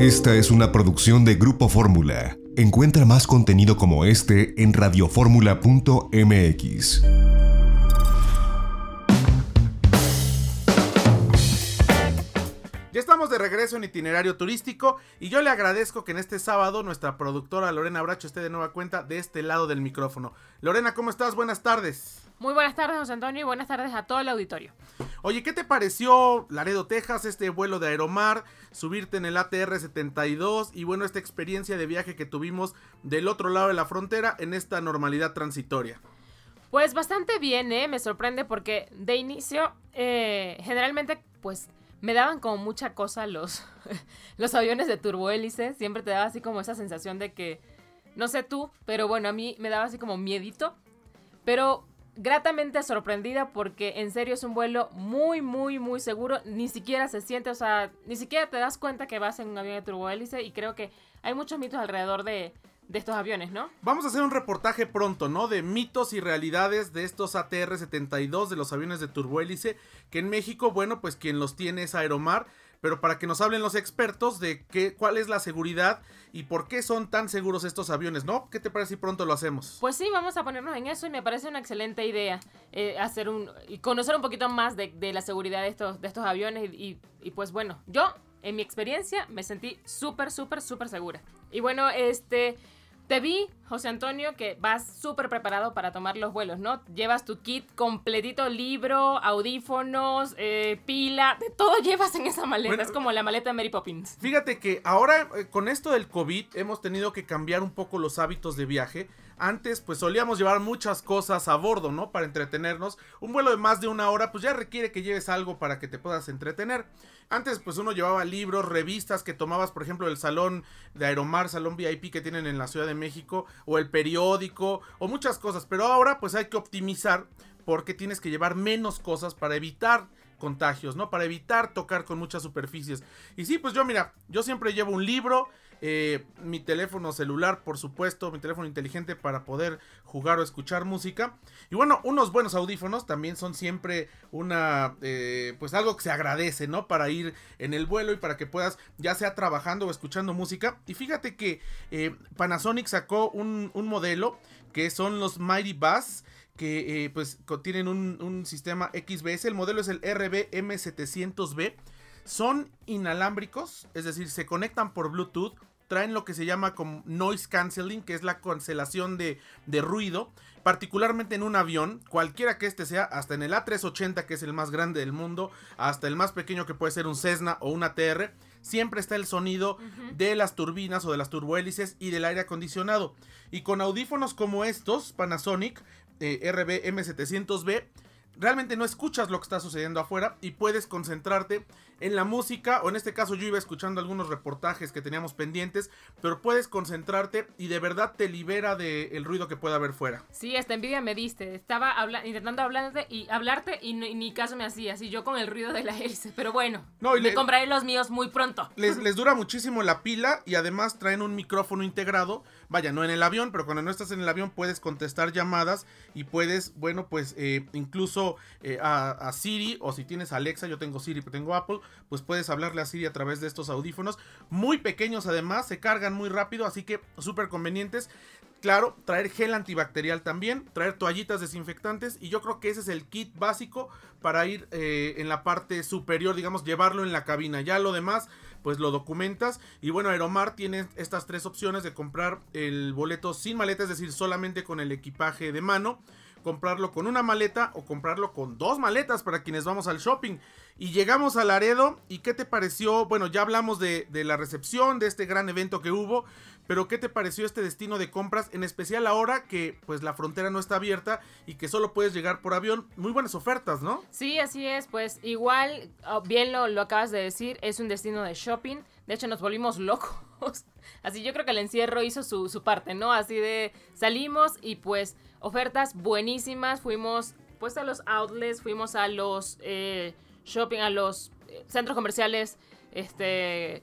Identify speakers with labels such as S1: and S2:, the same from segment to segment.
S1: Esta es una producción de Grupo Fórmula. Encuentra más contenido como este en radioformula.mx.
S2: Ya estamos de regreso en itinerario turístico y yo le agradezco que en este sábado nuestra productora Lorena Bracho esté de nueva cuenta de este lado del micrófono. Lorena, ¿cómo estás? Buenas tardes.
S3: Muy buenas tardes, José Antonio, y buenas tardes a todo el auditorio.
S2: Oye, ¿qué te pareció Laredo, Texas, este vuelo de Aeromar, subirte en el ATR 72 y bueno, esta experiencia de viaje que tuvimos del otro lado de la frontera en esta normalidad transitoria?
S3: Pues bastante bien, ¿eh? Me sorprende porque de inicio, eh, generalmente, pues me daban como mucha cosa los, los aviones de turbohélice. Siempre te daba así como esa sensación de que, no sé tú, pero bueno, a mí me daba así como miedito. Pero gratamente sorprendida porque en serio es un vuelo muy, muy, muy seguro. Ni siquiera se siente, o sea, ni siquiera te das cuenta que vas en un avión de turbohélice y creo que hay muchos mitos alrededor de, de estos aviones, ¿no?
S2: Vamos a hacer un reportaje pronto, ¿no? De mitos y realidades de estos ATR-72, de los aviones de turbohélice, que en México, bueno, pues quien los tiene es Aeromar, pero para que nos hablen los expertos de qué, cuál es la seguridad y por qué son tan seguros estos aviones, ¿no? ¿Qué te parece si pronto lo hacemos?
S3: Pues sí, vamos a ponernos en eso y me parece una excelente idea eh, hacer un y conocer un poquito más de, la seguridad de estos, de estos aviones y, y, y pues bueno, yo en mi experiencia me sentí súper, súper, súper segura. Y bueno, este... Te vi, José Antonio, que vas súper preparado para tomar los vuelos, ¿no? Llevas tu kit completito, libro, audífonos, eh, pila, de todo llevas en esa maleta. Bueno, es como la maleta de Mary Poppins.
S2: Fíjate que ahora eh, con esto del COVID hemos tenido que cambiar un poco los hábitos de viaje. Antes pues solíamos llevar muchas cosas a bordo, ¿no? Para entretenernos. Un vuelo de más de una hora pues ya requiere que lleves algo para que te puedas entretener. Antes pues uno llevaba libros, revistas que tomabas por ejemplo el salón de Aeromar, salón VIP que tienen en la Ciudad de México o el periódico o muchas cosas. Pero ahora pues hay que optimizar porque tienes que llevar menos cosas para evitar contagios, ¿no? Para evitar tocar con muchas superficies. Y sí, pues yo mira, yo siempre llevo un libro, eh, mi teléfono celular, por supuesto, mi teléfono inteligente para poder jugar o escuchar música. Y bueno, unos buenos audífonos también son siempre una, eh, pues algo que se agradece, ¿no? Para ir en el vuelo y para que puedas, ya sea trabajando o escuchando música. Y fíjate que eh, Panasonic sacó un, modelo que son los Mighty Bass que eh, pues tienen un, un, sistema XBS. El modelo es el RBM700B. Son inalámbricos, es decir, se conectan por Bluetooth. Traen lo que se llama como noise cancelling, que es la cancelación de, de ruido. Particularmente en un avión, cualquiera que este sea, hasta en el A380, que es el más grande del mundo, hasta el más pequeño que puede ser un Cessna o un ATR, siempre está el sonido uh -huh. de las turbinas o de las turbohélices y del aire acondicionado. Y con audífonos como estos, Panasonic, eh, RBM700B, realmente no escuchas lo que está sucediendo afuera y puedes concentrarte en la música, o en este caso yo iba escuchando algunos reportajes que teníamos pendientes, pero puedes concentrarte y de verdad te libera del de ruido que pueda haber fuera.
S3: Sí, esta envidia me diste, estaba habla intentando hablarte y, hablarte y, no, y, ni caso me hacía, así yo con el ruido de la hélice, pero bueno,
S2: no,
S3: me le, compraré los míos muy pronto.
S2: Les, les dura muchísimo la pila y además traen un micrófono integrado, vaya, no en el avión, pero cuando no estás en el avión puedes contestar llamadas y puedes, bueno, pues eh, incluso eh, a, Siri o si tienes Alexa, yo tengo Siri, pero tengo Apple, pues puedes hablarle a Siri a través de estos audífonos. Muy pequeños además, se cargan muy rápido, así que súper convenientes. Claro, traer gel antibacterial también, traer toallitas desinfectantes y yo creo que ese es el kit básico para ir eh, en la parte superior, digamos, llevarlo en la cabina. Ya lo demás, pues lo documentas. Y bueno, Aeromar tiene estas tres opciones de comprar el boleto sin maleta, es decir, solamente con el equipaje de mano comprarlo con una maleta o comprarlo con dos maletas para quienes vamos al shopping. Y llegamos a Laredo. ¿Y qué te pareció? Bueno, ya hablamos de, la recepción, de este gran evento que hubo. Pero ¿qué te pareció este destino de compras? En especial ahora que pues la frontera no está abierta y que solo puedes llegar por avión. Muy buenas ofertas, ¿no?
S3: Sí, así es. Pues igual, oh, bien lo, lo acabas de decir, es un destino de shopping. De hecho, nos volvimos locos. Así yo creo que el encierro hizo su, su parte, ¿no? Así de salimos y pues ofertas buenísimas. Fuimos pues a los outlets, fuimos a los eh, shopping, a los eh, centros comerciales, este,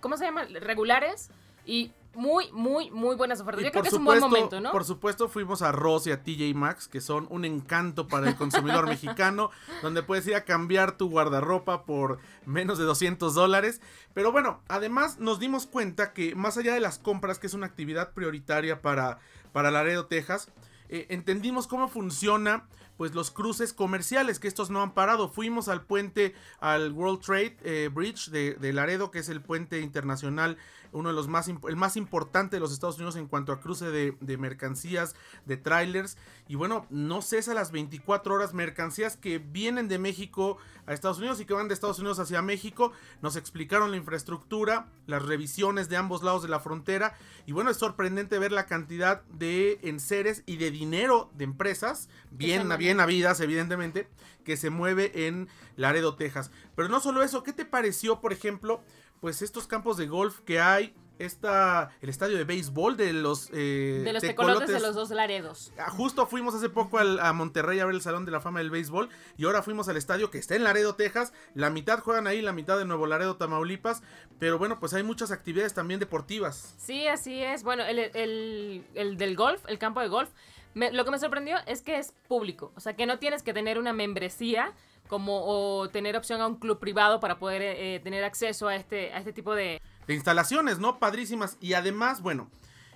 S3: ¿cómo se llama? Regulares. Y muy, muy, muy buenas ofertas.
S2: Y
S3: Yo creo
S2: por
S3: que es un buen
S2: supuesto-
S3: momento, ¿no?
S2: Por supuesto, fuimos a Ross y a TJ Maxx, que son un encanto para el consumidor mexicano, donde puedes ir a cambiar tu guardarropa por menos de 200 dólares. Pero bueno, además nos dimos cuenta que más allá de las compras, que es una actividad prioritaria para, para Laredo, Texas, eh, entendimos cómo funciona pues los cruces comerciales, que estos no han parado. Fuimos al puente, al World Trade eh, Bridge de, de Laredo, que es el puente internacional, uno de los más, el más importante de los Estados Unidos en cuanto a cruce de, de mercancías, de trailers. Y bueno, no cesa las 24 horas mercancías que vienen de México a Estados Unidos y que van de Estados Unidos hacia México. Nos explicaron la infraestructura, las revisiones de ambos lados de la frontera. Y bueno, es sorprendente ver la cantidad de enseres y de dinero de empresas, bien,
S3: mueve.
S2: Bien habidas, evidentemente, que se mueve en Laredo, Texas. Pero no solo eso, ¿qué te pareció, por ejemplo, pues estos campos de golf que hay? Esta, el estadio de béisbol de los, eh,
S3: de los
S2: tecolotes.
S3: tecolotes de los dos laredos.
S2: Ah, Justo fuimos hace poco al- a Monterrey a ver el Salón de la Fama del Béisbol y ahora fuimos al estadio que está en Laredo, Texas. La mitad juegan ahí, la mitad de Nuevo Laredo, Tamaulipas. Pero bueno, pues hay muchas actividades también deportivas.
S3: Sí, así es. Bueno, el, el- el del golf, el campo de golf, me- lo que me sorprendió es que es público. O sea, que no tienes que tener una membresía como o tener opción a un club privado para poder eh, tener acceso a este, a este tipo de...
S2: de instalaciones, ¿no? Padrísimas. Y además, bueno,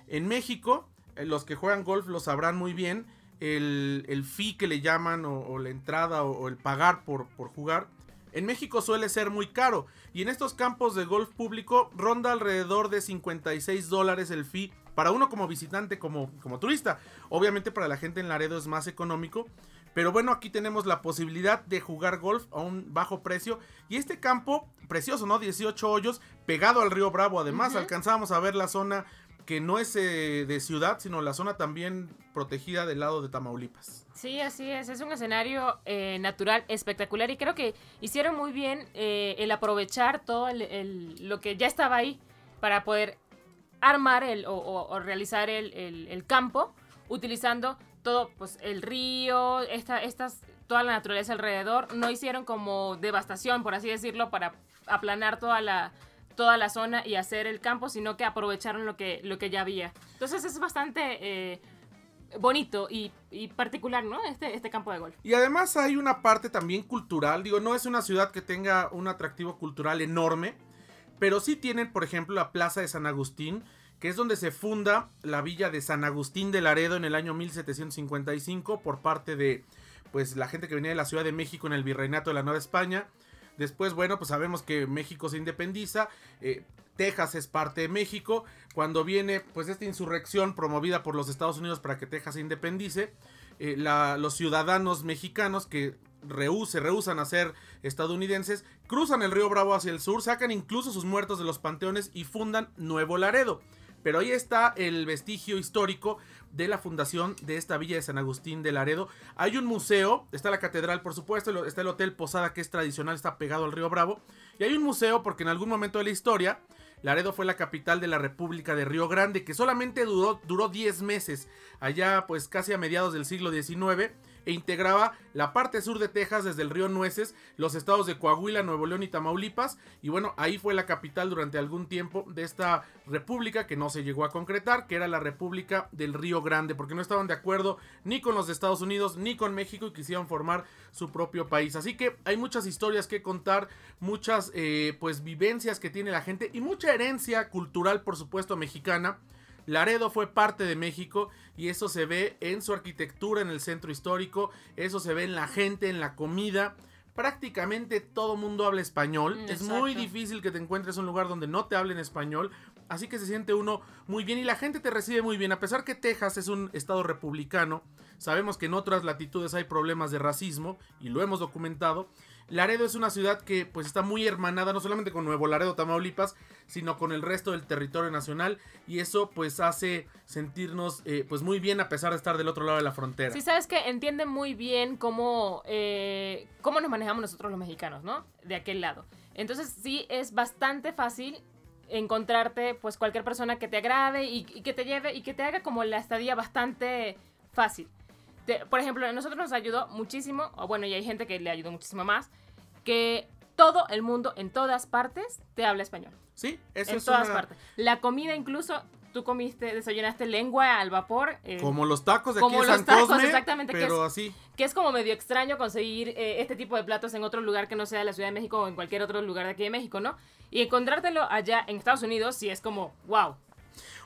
S2: en México, eh, los que juegan golf lo sabrán muy bien, el, el fee que le llaman o, o la entrada o, o el pagar por, por jugar. En México suele ser muy caro y en estos campos de golf público ronda alrededor de 56 dólares el fee para uno como visitante, como, como turista. Obviamente para la gente en Laredo es más económico, pero bueno, aquí tenemos la posibilidad de jugar golf a un bajo precio. Y este campo, precioso, ¿no? 18 hoyos, pegado al río Bravo. Además,
S3: Ujú.
S2: alcanzábamos a ver la zona que no es eh, de ciudad, sino la zona también protegida del lado de Tamaulipas.
S3: Sí, así es. Es un escenario eh, natural espectacular y creo que hicieron muy bien eh, el aprovechar todo el- el- lo que ya estaba ahí para poder armar el, o, o- o realizar el, el- el campo utilizando todo, pues el río, esta, estas, toda la naturaleza alrededor. No hicieron como devastación, por así decirlo, para aplanar toda la toda la zona y hacer el campo, sino que aprovecharon lo que, lo que ya había. Entonces es bastante eh, bonito y, y particular, ¿no? Este, este campo de golf.
S2: Y además hay una parte también cultural. Digo, no es una ciudad que tenga un atractivo cultural enorme. Pero sí tienen, por ejemplo, la Plaza de San Agustín, que es donde se funda la villa de San Agustín de Laredo en el año 1755 por parte de pues la gente que venía de la Ciudad de México en el Virreinato de la Nueva España. Después, bueno, pues sabemos que México se independiza. eh, Texas es parte de México. Cuando viene pues esta insurrección promovida por los Estados Unidos para que Texas se independice, eh, los ciudadanos mexicanos que rehu- se rehusan a ser estadounidenses, cruzan el río Bravo hacia el sur, sacan incluso sus muertos de los panteones y fundan Nuevo Laredo. Pero ahí está el vestigio histórico de la fundación de esta villa de San Agustín de Laredo. Hay un museo, está la catedral por supuesto, está el Hotel Posada que es tradicional, está pegado al río Bravo. Y hay un museo porque en algún momento de la historia Laredo fue la capital de la República de Río Grande, que solamente duró, duró 10 meses, allá pues casi a mediados del siglo XIX, e integraba la parte sur de Texas desde el río Nueces, los estados de Coahuila, Nuevo León y Tamaulipas, y bueno, ahí fue la capital durante algún tiempo de esta república que no se llegó a concretar, que era la República del Río Grande, porque no estaban de acuerdo ni con los Estados Unidos ni con México y quisieron formar su propio país. Así que hay muchas historias que contar, muchas eh, pues vivencias que tiene la gente y mucha herencia cultural, por supuesto, mexicana. Laredo fue parte de México y eso se ve en su arquitectura, en el centro histórico, eso se ve en la gente, en la comida. Prácticamente todo mundo habla español.
S3: Mm,
S2: Es muy difícil que te encuentres un lugar donde no te hablen español. Así que se siente uno muy bien y la gente te recibe muy bien. A pesar que Texas es un estado republicano, sabemos que en otras latitudes hay problemas de racismo y lo hemos documentado. Laredo es una ciudad que pues está muy hermanada no solamente con Nuevo Laredo, Tamaulipas, sino con el resto del territorio nacional y eso pues hace sentirnos eh, pues muy bien a pesar de estar del otro lado de la frontera.
S3: Sí, sabes que entienden muy bien cómo, eh, cómo nos manejamos nosotros los mexicanos, ¿no? De aquel lado. Entonces sí es bastante fácil encontrarte pues cualquier persona que te agrade y, y que te lleve y que te haga como la estadía bastante fácil. Por ejemplo, a nosotros nos ayudó muchísimo, o bueno, y hay gente que le ayudó muchísimo más, que todo el mundo en todas partes te habla español.
S2: Sí, eso
S3: en
S2: es
S3: todas
S2: una-
S3: partes. La comida incluso, tú comiste, desayunaste lengua al vapor. eh,
S2: Como los tacos de
S3: Como
S2: aquí de
S3: los tacos,
S2: Cosme,
S3: exactamente, que
S2: pero
S3: es-
S2: así.
S3: que es como medio extraño conseguir eh, este tipo de platos en otro lugar que no sea la Ciudad de México o en cualquier otro lugar de aquí de México, ¿no? Y encontrártelo allá en Estados Unidos sí es como, wow.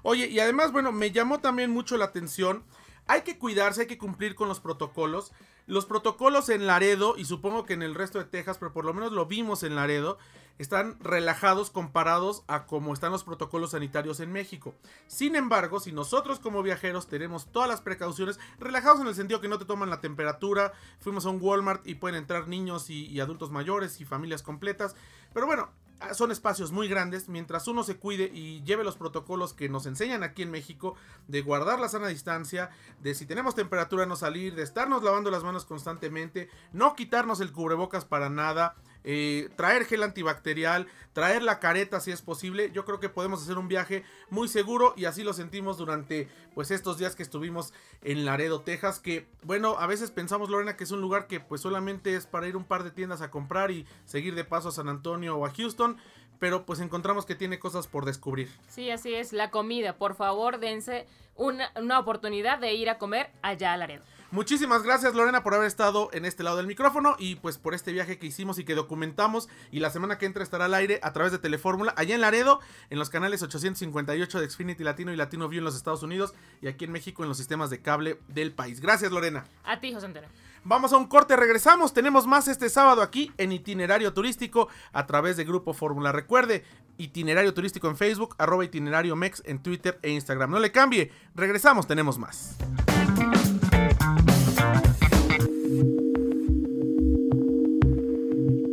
S2: Oye, y además, bueno, me llamó también mucho la atención. Hay que cuidarse, hay que cumplir con los protocolos. Los protocolos en Laredo, y supongo que en el resto de Texas, pero por lo menos lo vimos en Laredo, están relajados comparados a cómo están los protocolos sanitarios en México. Sin embargo, si nosotros como viajeros tenemos todas las precauciones, relajados en el sentido que no te toman la temperatura, fuimos a un Walmart y pueden entrar niños y, y adultos mayores y familias completas, pero bueno, son espacios muy grandes, mientras uno se cuide y lleve los protocolos que nos enseñan aquí en México, de guardar la sana distancia, de si tenemos temperatura no salir, de estarnos lavando las manos constantemente, no quitarnos el cubrebocas para nada, eh, traer gel antibacterial, traer la careta si es posible, yo creo que podemos hacer un viaje muy seguro y así lo sentimos durante pues estos días que estuvimos en Laredo, Texas, que bueno, a veces pensamos Lorena que es un lugar que pues solamente es para ir un par de tiendas a comprar y seguir de paso a San Antonio o a Houston, pero pues encontramos que tiene cosas por descubrir.
S3: Sí, así es, la comida. Por favor, dense una, una oportunidad de ir a comer allá a Laredo.
S2: Muchísimas gracias Lorena por haber estado en este lado del micrófono y pues por este viaje que hicimos y que documentamos y la semana que entra estará al aire a través de Telefórmula allá en Laredo en los canales 858 de Xfinity Latino y Latino View en los Estados Unidos y aquí en México en los sistemas de cable del país. Gracias Lorena.
S3: A ti, José Antonio.
S2: Vamos a un corte, regresamos. Tenemos más este sábado aquí en Itinerario Turístico a través de Grupo Fórmula. Recuerde, Itinerario Turístico en Facebook, arroba Itinerario Mex en Twitter e Instagram. No le cambie, regresamos, tenemos más.